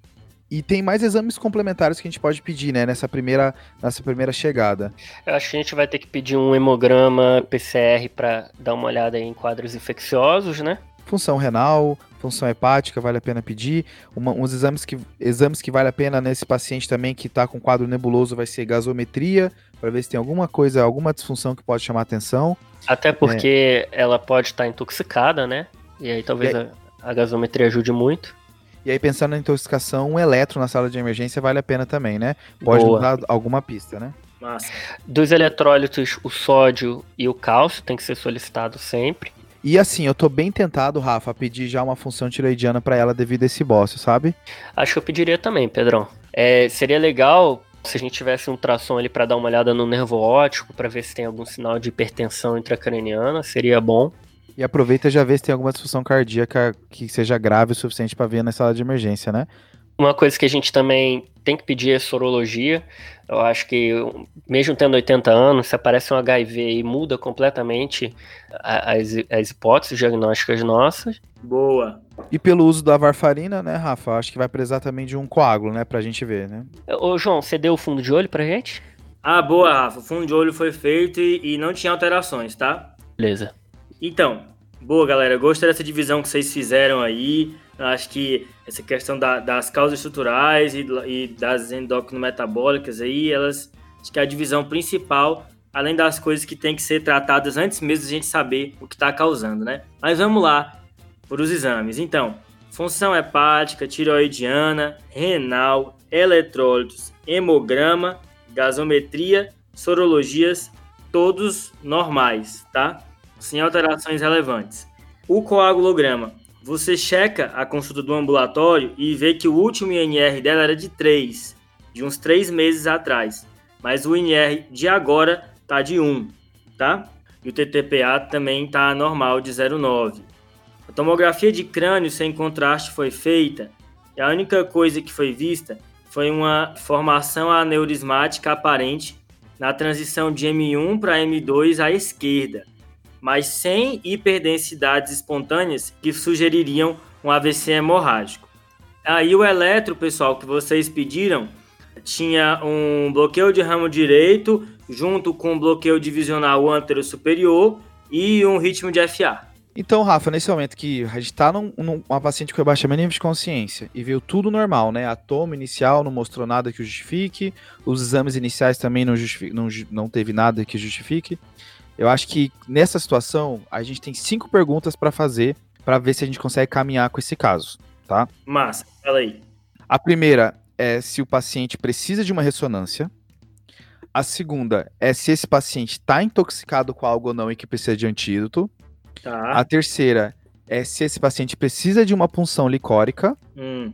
E tem mais exames complementares que a gente pode pedir, né, nessa primeira, nessa primeira chegada. Eu acho que a gente vai ter que pedir um hemograma PCR para dar uma olhada em quadros infecciosos, né? Função renal, função hepática, vale a pena pedir. Uma, uns exames que, exames que vale a pena nesse paciente também que está com quadro nebuloso vai ser gasometria, para ver se tem alguma coisa, alguma disfunção que pode chamar atenção. Até porque é. ela pode estar tá intoxicada, né? E aí talvez e aí, a, a gasometria ajude muito. E aí, pensando na intoxicação, um eletro na sala de emergência vale a pena também, né? Pode Boa. dar alguma pista, né? Massa. Dos eletrólitos, o sódio e o cálcio tem que ser solicitado sempre. E assim, eu tô bem tentado, Rafa, a pedir já uma função tiroidiana para ela devido a esse bócio, sabe? Acho que eu pediria também, Pedrão. É, seria legal se a gente tivesse um ultrassom ali para dar uma olhada no nervo óptico, para ver se tem algum sinal de hipertensão intracraniana, seria bom. E aproveita já ver se tem alguma disfunção cardíaca que seja grave o suficiente para ver na sala de emergência, né? Uma coisa que a gente também tem que pedir é sorologia. Eu acho que, mesmo tendo 80 anos, se aparece um HIV e muda completamente as, as hipóteses diagnósticas nossas. Boa. E pelo uso da varfarina, né, Rafa? Acho que vai precisar também de um coágulo, né, pra gente ver, né? Ô, João, você deu o fundo de olho pra gente? Ah, boa, Rafa. O fundo de olho foi feito e, e não tinha alterações, tá? Beleza. Então, boa, galera. Gostei dessa divisão que vocês fizeram aí. Acho que essa questão da, das causas estruturais e, e das endocrinometabólicas aí, elas acho que é a divisão principal, além das coisas que tem que ser tratadas antes mesmo de a gente saber o que está causando, né? Mas vamos lá para os exames. Então, função hepática, tiroidiana, renal, eletrólitos, hemograma, gasometria, sorologias, todos normais, tá? Sem alterações relevantes. O coagulograma você checa a consulta do ambulatório e vê que o último INR dela era de 3, de uns 3 meses atrás. Mas o INR de agora tá de 1, tá? E o TTPA também tá normal de 0,9. A tomografia de crânio sem contraste foi feita e a única coisa que foi vista foi uma formação aneurismática aparente na transição de M1 para M2 à esquerda mas sem hiperdensidades espontâneas que sugeririam um AVC hemorrágico. Aí o eletro, pessoal, que vocês pediram, tinha um bloqueio de ramo direito junto com um bloqueio divisional antero superior e um ritmo de FA. Então, Rafa, nesse momento que a gente tá num, numa paciente com rebaixamento de consciência e viu tudo normal, né? A toma inicial não mostrou nada que justifique, os exames iniciais também não, não, não teve nada que justifique. Eu acho que nessa situação a gente tem cinco perguntas para fazer para ver se a gente consegue caminhar com esse caso, tá? Massa, fala aí. A primeira é se o paciente precisa de uma ressonância. A segunda é se esse paciente está intoxicado com algo ou não e que precisa de antídoto. Tá. A terceira é se esse paciente precisa de uma punção licórica. Hum.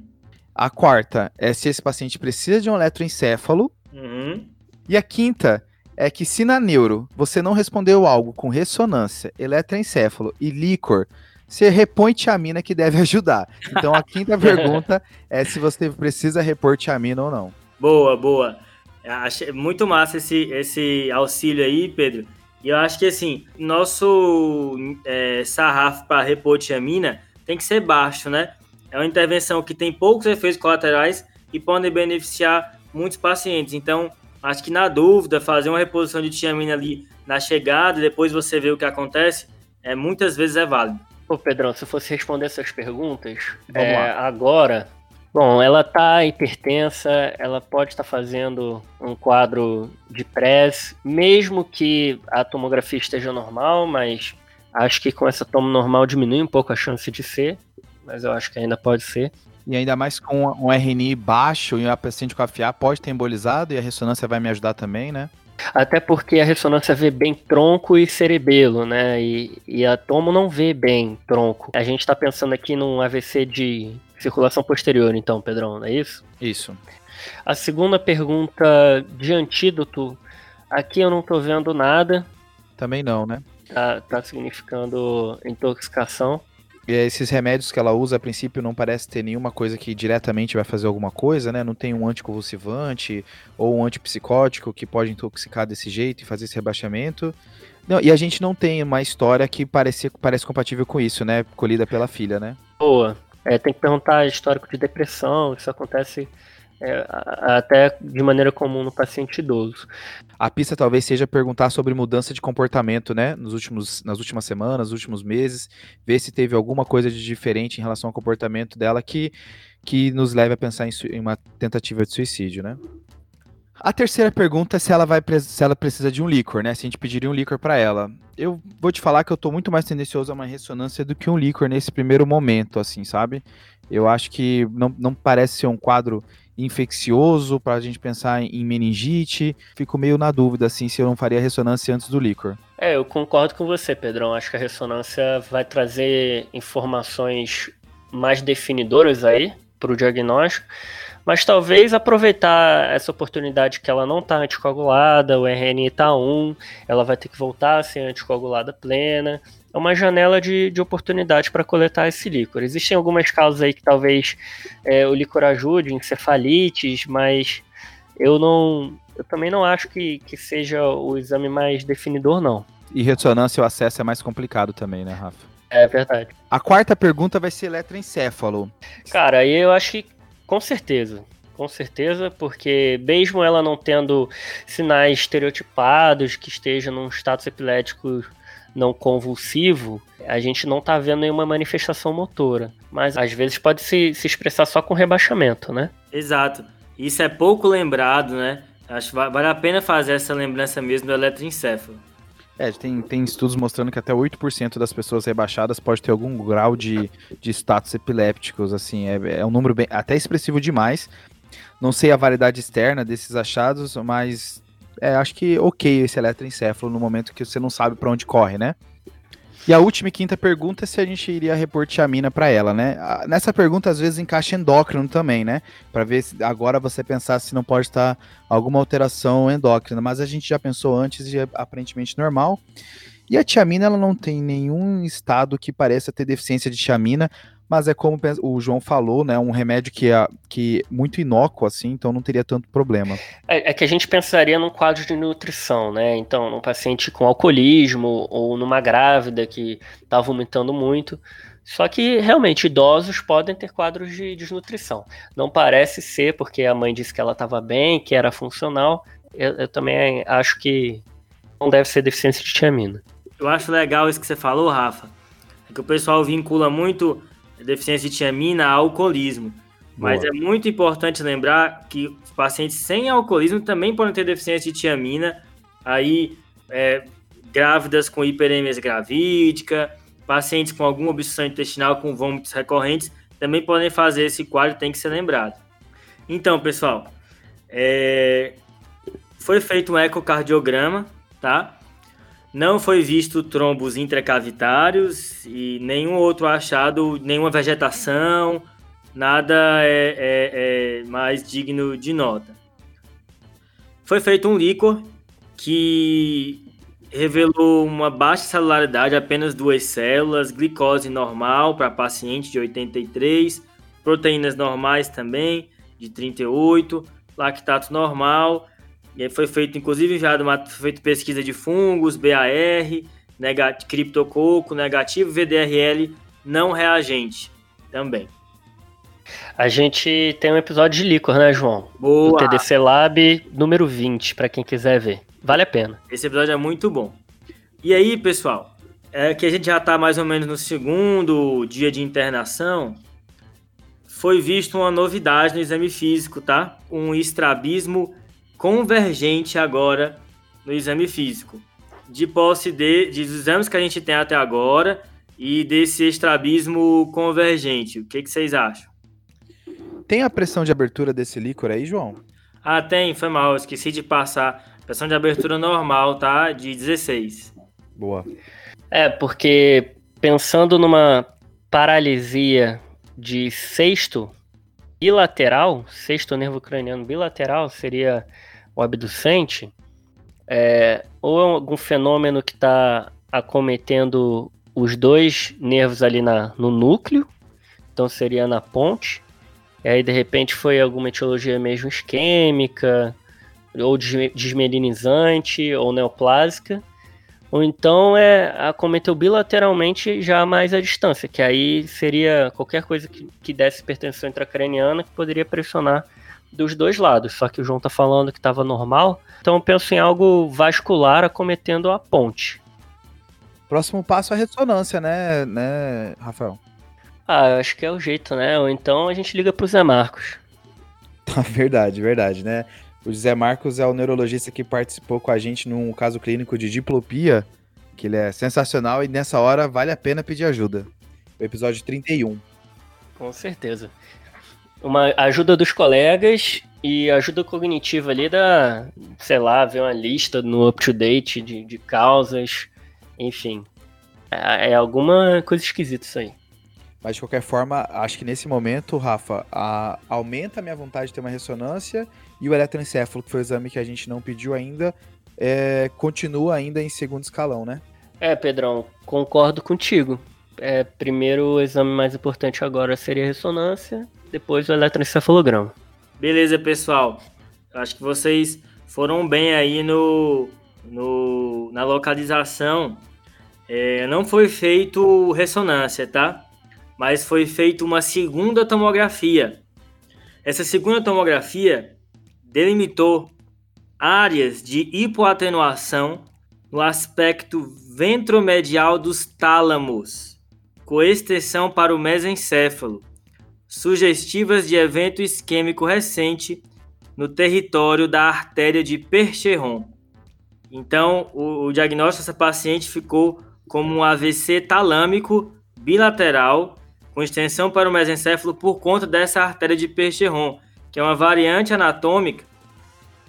A quarta é se esse paciente precisa de um eletroencéfalo. Uhum. E a quinta é que se na neuro você não respondeu algo com ressonância, eletroencefalo e líquor, você repõe tiamina que deve (laughs) ajudar. Então a quinta pergunta é se você precisa repor tiamina ou não. Boa, boa. Achei muito massa esse, esse auxílio aí, Pedro. E eu acho que assim, nosso é, sarrafo para repor tiamina tem que ser baixo, né? É uma intervenção que tem poucos efeitos colaterais e podem beneficiar muitos pacientes. Então, Acho que na dúvida, fazer uma reposição de tiamina ali na chegada e depois você vê o que acontece, é, muitas vezes é válido. Ô Pedrão, se eu fosse responder essas perguntas, é, agora, bom, ela tá hipertensa, ela pode estar tá fazendo um quadro de press, mesmo que a tomografia esteja normal, mas acho que com essa toma normal diminui um pouco a chance de ser, mas eu acho que ainda pode ser. E ainda mais com um RNI baixo e a paciente com FA pode ter embolizado e a ressonância vai me ajudar também, né? Até porque a ressonância vê bem tronco e cerebelo, né? E, e a tomo não vê bem tronco. A gente está pensando aqui num AVC de circulação posterior, então, Pedrão, não é isso? Isso. A segunda pergunta de antídoto, aqui eu não estou vendo nada. Também não, né? Tá, tá significando intoxicação. E esses remédios que ela usa, a princípio, não parece ter nenhuma coisa que diretamente vai fazer alguma coisa, né? Não tem um anticonvulsivante ou um antipsicótico que pode intoxicar desse jeito e fazer esse rebaixamento. Não, e a gente não tem uma história que parece, parece compatível com isso, né? Colhida pela filha, né? Boa. É, tem que perguntar histórico de depressão, isso acontece é, até de maneira comum no paciente idoso. A pista talvez seja perguntar sobre mudança de comportamento, né, nos últimos, nas últimas semanas, nos últimos meses, ver se teve alguma coisa de diferente em relação ao comportamento dela que, que nos leve a pensar em, em uma tentativa de suicídio, né. A terceira pergunta é se ela, vai, se ela precisa de um líquor, né? Se a gente pediria um líquor para ela. Eu vou te falar que eu tô muito mais tendencioso a uma ressonância do que um líquor nesse primeiro momento, assim, sabe? Eu acho que não, não parece ser um quadro infeccioso para a gente pensar em meningite. Fico meio na dúvida assim se eu não faria ressonância antes do líquor. É, eu concordo com você, Pedrão. Acho que a ressonância vai trazer informações mais definidoras aí para o diagnóstico. Mas talvez aproveitar essa oportunidade que ela não está anticoagulada, o RNI está 1, ela vai ter que voltar a ser anticoagulada plena é uma janela de, de oportunidade para coletar esse líquor. Existem algumas causas aí que talvez é, o líquor ajude, encefalites, mas eu não. Eu também não acho que, que seja o exame mais definidor, não. E ressonância, o acesso é mais complicado também, né, Rafa? É verdade. A quarta pergunta vai ser eletroencéfalo. Cara, aí eu acho que com certeza. Com certeza, porque mesmo ela não tendo sinais estereotipados que esteja num status epilético não convulsivo, a gente não tá vendo nenhuma manifestação motora. Mas às vezes pode se, se expressar só com rebaixamento, né? Exato. Isso é pouco lembrado, né? Acho que vale a pena fazer essa lembrança mesmo do eletroencefalo. É, tem, tem estudos mostrando que até 8% das pessoas rebaixadas pode ter algum grau de, de status epilépticos, assim, é, é um número bem, até expressivo demais. Não sei a validade externa desses achados, mas é, acho que ok esse eletroencefalo no momento que você não sabe para onde corre, né? E a última e quinta pergunta é se a gente iria repor tiamina para ela, né? Nessa pergunta, às vezes, encaixa endócrino também, né? Para ver se agora você pensar se não pode estar alguma alteração endócrina, mas a gente já pensou antes e é aparentemente normal. E a tiamina, ela não tem nenhum estado que pareça ter deficiência de tiamina, mas é como o João falou, né? Um remédio que é, que é muito inócuo, assim, então não teria tanto problema. É, é, que a gente pensaria num quadro de nutrição, né? Então, num paciente com alcoolismo ou numa grávida que está vomitando muito. Só que realmente idosos podem ter quadros de desnutrição. Não parece ser, porque a mãe disse que ela estava bem, que era funcional. Eu, eu, também acho que não deve ser deficiência de tiamina. Eu acho legal isso que você falou, Rafa. É que o pessoal vincula muito deficiência de tiamina a alcoolismo. Boa. Mas é muito importante lembrar que pacientes sem alcoolismo também podem ter deficiência de tiamina. Aí, é, grávidas com hiperemia gravídica, pacientes com alguma obstrução intestinal com vômitos recorrentes também podem fazer esse quadro, tem que ser lembrado. Então, pessoal, é, foi feito um ecocardiograma, tá? Não foi visto trombos intracavitários e nenhum outro achado, nenhuma vegetação, nada é, é, é mais digno de nota. Foi feito um líquor que revelou uma baixa celularidade, apenas duas células, glicose normal para paciente de 83, proteínas normais também de 38, lactato normal e aí foi feito, inclusive, enviado uma feito pesquisa de fungos, BAR, negat, criptococo, negativo, VDRL, não reagente também. A gente tem um episódio de líquor, né, João? Boa. Do TDC Lab número 20, para quem quiser ver. Vale a pena. Esse episódio é muito bom. E aí, pessoal, é que a gente já está mais ou menos no segundo dia de internação, foi visto uma novidade no exame físico, tá? Um estrabismo convergente agora no exame físico. De posse de, de dos exames que a gente tem até agora e desse estrabismo convergente. O que, que vocês acham? Tem a pressão de abertura desse líquor aí, João? Ah, tem, foi mal, esqueci de passar. Pressão de abertura normal, tá? De 16. Boa. É, porque pensando numa paralisia de sexto bilateral, sexto nervo craniano bilateral, seria o abducente, é, ou é algum fenômeno que está acometendo os dois nervos ali na, no núcleo, então seria na ponte, e aí de repente foi alguma etiologia mesmo isquêmica, ou desmelinizante, ou neoplásica, ou então é acometeu bilateralmente já mais à distância, que aí seria qualquer coisa que, que desse hipertensão intracraniana que poderia pressionar dos dois lados, só que o João tá falando que estava normal, então eu penso em algo vascular acometendo a ponte. Próximo passo é a ressonância, né, né, Rafael? Ah, acho que é o jeito, né? Ou então a gente liga pro Zé Marcos. (laughs) verdade, verdade, né? O Zé Marcos é o neurologista que participou com a gente num caso clínico de diplopia, que ele é sensacional e nessa hora vale a pena pedir ajuda. O episódio 31. Com certeza uma ajuda dos colegas e ajuda cognitiva ali da, sei lá, ver uma lista no up-to-date de, de causas, enfim. É, é, alguma coisa esquisita isso aí. Mas de qualquer forma, acho que nesse momento, Rafa, a, aumenta a minha vontade de ter uma ressonância e o eletroencefalo, que foi o exame que a gente não pediu ainda, é, continua ainda em segundo escalão, né? É, Pedrão, concordo contigo. É, primeiro, o exame mais importante agora seria a ressonância, depois o eletroencefalograma. Beleza, pessoal. Acho que vocês foram bem aí no, no na localização. É, não foi feito ressonância, tá? Mas foi feita uma segunda tomografia. Essa segunda tomografia delimitou áreas de hipoatenuação no aspecto ventromedial dos tálamos, com extensão para o mesencéfalo, sugestivas de evento isquêmico recente no território da artéria de Percheron. Então, o, o diagnóstico dessa paciente ficou como um AVC talâmico bilateral com extensão para o mesencéfalo por conta dessa artéria de Percheron, que é uma variante anatômica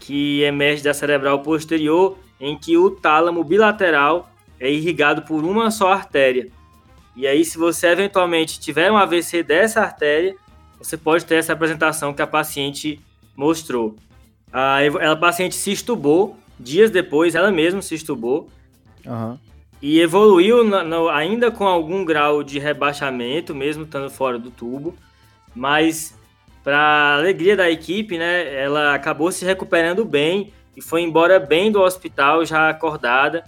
que emerge da cerebral posterior em que o tálamo bilateral é irrigado por uma só artéria. E aí, se você eventualmente tiver um AVC dessa artéria, você pode ter essa apresentação que a paciente mostrou. A, a paciente se estubou, dias depois, ela mesma se estubou. Uhum. E evoluiu na, na, ainda com algum grau de rebaixamento, mesmo estando fora do tubo. Mas, para alegria da equipe, né, ela acabou se recuperando bem e foi embora bem do hospital, já acordada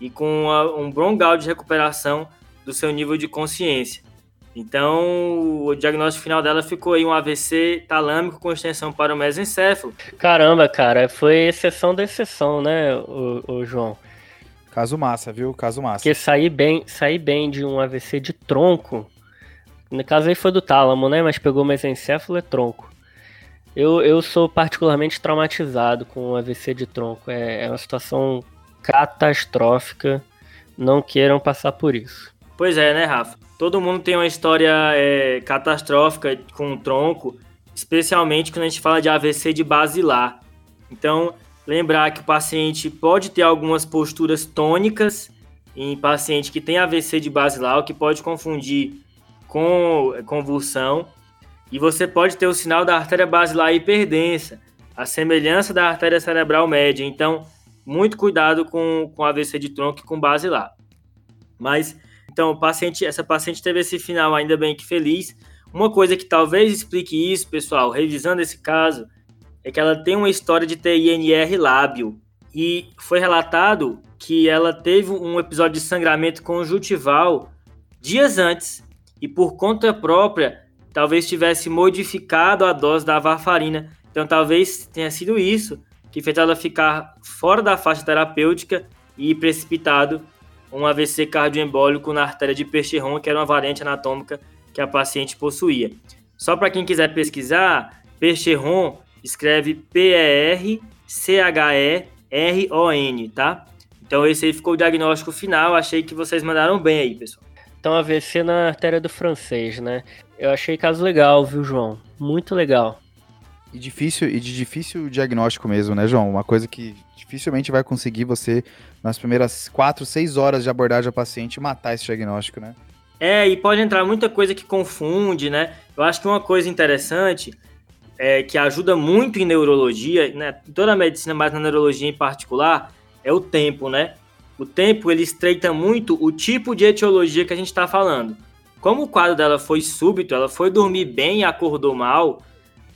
e com um bom grau de recuperação do seu nível de consciência. Então, o diagnóstico final dela ficou aí um AVC talâmico com extensão para o mesencéfalo. Caramba, cara, foi exceção da exceção, né, o, o João? Caso massa, viu? Caso massa. Porque sair bem, sair bem de um AVC de tronco, no caso aí foi do tálamo, né, mas pegou mesencéfalo é tronco. Eu, eu sou particularmente traumatizado com o AVC de tronco. É, é uma situação catastrófica. Não queiram passar por isso. Pois é, né, Rafa? Todo mundo tem uma história é, catastrófica com o tronco, especialmente quando a gente fala de AVC de basilar. Então, lembrar que o paciente pode ter algumas posturas tônicas em paciente que tem AVC de basilar, o que pode confundir com convulsão. E você pode ter o sinal da artéria basilar hiperdensa, a semelhança da artéria cerebral média. Então, muito cuidado com, com AVC de tronco e com basilar. Mas então, paciente, essa paciente teve esse final ainda bem que feliz. Uma coisa que talvez explique isso, pessoal, revisando esse caso, é que ela tem uma história de ter INR lábio. E foi relatado que ela teve um episódio de sangramento conjuntival dias antes. E por conta própria, talvez tivesse modificado a dose da varfarina. Então, talvez tenha sido isso que fez ela ficar fora da faixa terapêutica e precipitado um AVC cardioembólico na artéria de Percheron, que era uma variante anatômica que a paciente possuía. Só para quem quiser pesquisar, Percheron escreve P-E-R-C-H-E-R-O-N, tá? Então esse aí ficou o diagnóstico final, achei que vocês mandaram bem aí, pessoal. Então AVC na artéria do francês, né? Eu achei caso legal, viu, João? Muito legal. E difícil e de difícil diagnóstico mesmo, né, João? Uma coisa que dificilmente vai conseguir você nas primeiras quatro, seis horas de abordagem ao paciente matar esse diagnóstico, né? É, e pode entrar muita coisa que confunde, né? Eu acho que uma coisa interessante é, que ajuda muito em neurologia, né? Toda a medicina, mas na neurologia em particular, é o tempo, né? O tempo ele estreita muito o tipo de etiologia que a gente está falando. Como o quadro dela foi súbito, ela foi dormir bem e acordou mal,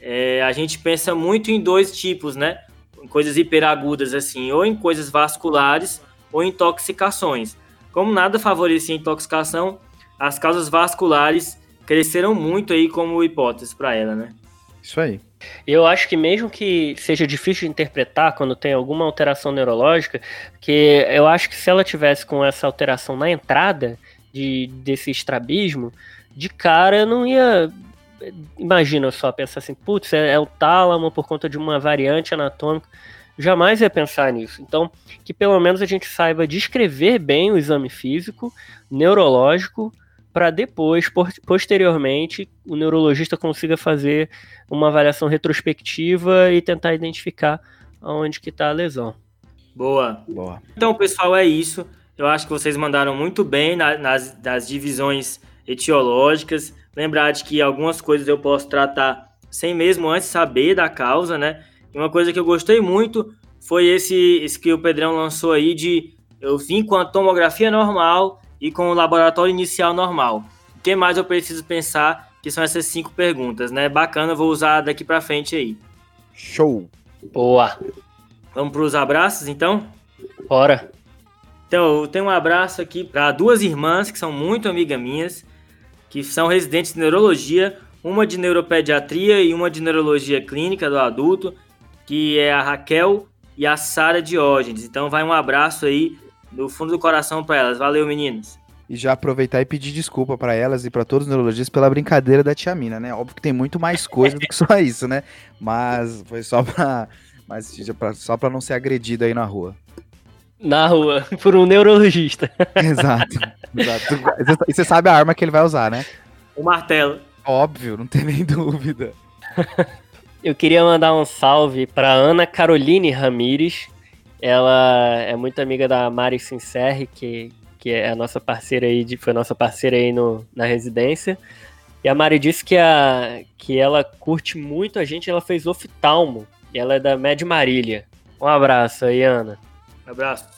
é, a gente pensa muito em dois tipos, né? Em coisas hiperagudas assim, ou em coisas vasculares ou intoxicações. Como nada favorecia a intoxicação, as causas vasculares cresceram muito aí como hipótese para ela, né? Isso aí. Eu acho que mesmo que seja difícil de interpretar quando tem alguma alteração neurológica, que eu acho que se ela tivesse com essa alteração na entrada de, desse estrabismo, de cara não ia imagina só, pensar assim, putz, é, é, o tálamo por conta de uma variante anatômica. Jamais ia pensar nisso. Então, que pelo menos a gente saiba descrever bem o exame físico, neurológico, para depois, posteriormente, o neurologista consiga fazer uma avaliação retrospectiva e tentar identificar onde que está a lesão. Boa. Boa. Então, pessoal, é isso. Eu acho que vocês mandaram muito bem na, nas, nas divisões etiológicas. Lembrar de que algumas coisas eu posso tratar sem mesmo antes saber da causa, né? E uma coisa que eu gostei muito foi esse, esse que o Pedrão lançou aí de eu vim com a tomografia normal e com o laboratório inicial normal. O que mais eu preciso pensar? Que são essas cinco perguntas, né? Bacana, vou usar daqui para frente aí. Show. Boa. Vamos para os abraços, então? Bora. Então, eu tenho um abraço aqui para duas irmãs que são muito amigas minhas que são residentes de neurologia, uma de neuropediatria e uma de neurologia clínica do adulto, que é a Raquel e a Sara Diógenes. Então vai um abraço aí do fundo do coração para elas. Valeu, meninas. E já aproveitar e pedir desculpa para elas e para todos os neurologistas pela brincadeira da tia Mina, né? Óbvio que tem muito mais coisa do que só (laughs) isso, né? Mas foi só para mas só para não ser agredido aí na rua. Na rua, (laughs) por um neurologista. (laughs) Exato. exato. E você sabe a arma que ele vai usar, né? O martelo. Óbvio, não tem nem (laughs) dúvida. Eu queria mandar um salve para Ana Caroline Ramires. Ela é muito amiga da Mari Sincere, que, que é a nossa parceira aí, de, foi nossa parceira aí no, na residência. E a Mari disse que, a, que ela curte muito a gente, ela fez oftalmo. E ela é da Med Marília. Um abraço aí, Ana. Um abraço.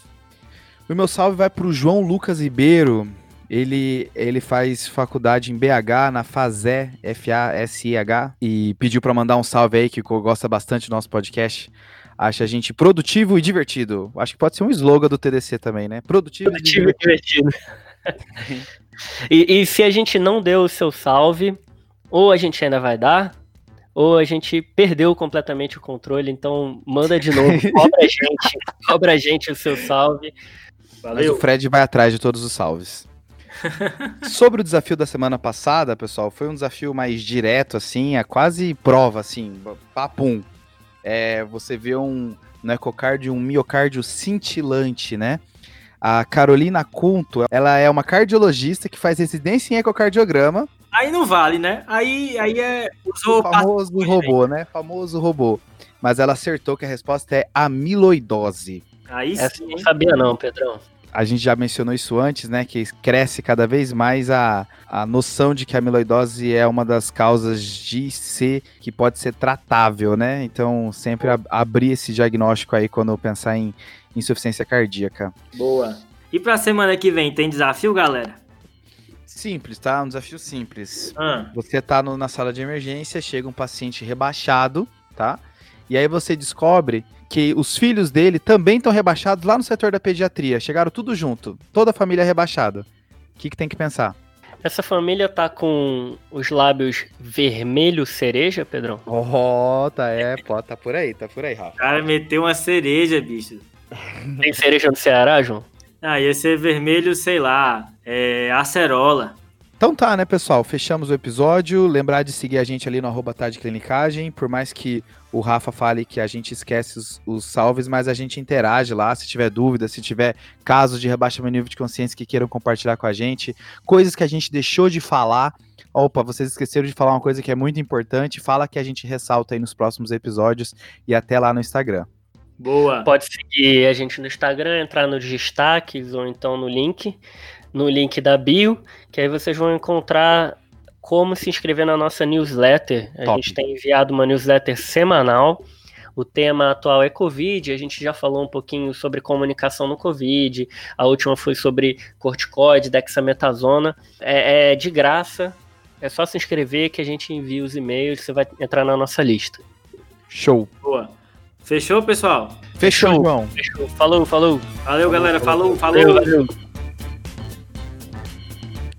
O meu salve vai pro João Lucas Ribeiro. Ele, ele faz faculdade em BH, na FASE, F-A-S-I-H, e pediu para mandar um salve aí, que gosta bastante do nosso podcast. Acha a gente produtivo e divertido. Acho que pode ser um slogan do TDC também, né? Produtivo, produtivo e divertido. (laughs) e, e se a gente não deu o seu salve, ou a gente ainda vai dar, ou a gente perdeu completamente o controle, então manda de novo, (laughs) cobra a gente, cobra a gente o seu salve. Valeu. Mas o Fred vai atrás de todos os salves. (laughs) Sobre o desafio da semana passada, pessoal, foi um desafio mais direto, assim, é quase prova, assim, papum. É, você vê um no ecocárdio um miocárdio cintilante, né? A Carolina Cunto, ela é uma cardiologista que faz residência em ecocardiograma. Aí não vale, né? Aí, aí é. Usou o famoso robô, né? Famoso robô. Mas ela acertou que a resposta é amiloidose. Aí Essa sim. não sabia, não, Pedrão a gente já mencionou isso antes, né? Que cresce cada vez mais a, a noção de que a amiloidose é uma das causas de ser que pode ser tratável, né? Então, sempre ab abrir esse diagnóstico aí quando pensar em insuficiência cardíaca. Boa. E pra semana que vem, tem desafio, galera? Simples, tá? Um desafio simples. Ah. Você tá no, na sala de emergência, chega um paciente rebaixado, tá? E aí você descobre que os filhos dele também estão rebaixados lá no setor da pediatria. Chegaram tudo junto, toda a família rebaixada. O que, que tem que pensar? Essa família tá com os lábios vermelho cereja, Pedrão? Oh, tá, é, pô, tá por aí, tá por aí, Rafa. O cara meteu uma cereja, bicho. (laughs) Tem cereja no Ceará, João? Ah, ia ser vermelho, sei lá, é acerola. Então tá, né, pessoal? Fechamos o episódio. Lembrar de seguir a gente ali no arroba Clinicagem. Por mais que o Rafa fale que a gente esquece os, os, salves, mas a gente interage lá. Se tiver dúvida, se tiver casos de rebaixamento nível de consciência que queiram compartilhar com a gente, coisas que a gente deixou de falar. Opa, vocês esqueceram de falar uma coisa que é muito importante. Fala que a gente ressalta aí nos próximos episódios e até lá no Instagram. Boa. Pode seguir a gente no Instagram, entrar nos destaques ou então no link, no link da bio, que aí vocês vão encontrar como se inscrever na nossa newsletter. A Top. gente tem enviado uma newsletter semanal. O tema atual é Covid, a gente já falou um pouquinho sobre comunicação no Covid, a última foi sobre corticoide, dexametasona. É, é de graça, é só se inscrever que a gente envia os e-mails, você vai entrar na nossa lista. Show. Boa. Fechou, pessoal? Fechou, João. Fechou. Falou, falou. Valeu, galera. Falou, falou. Valeu, valeu.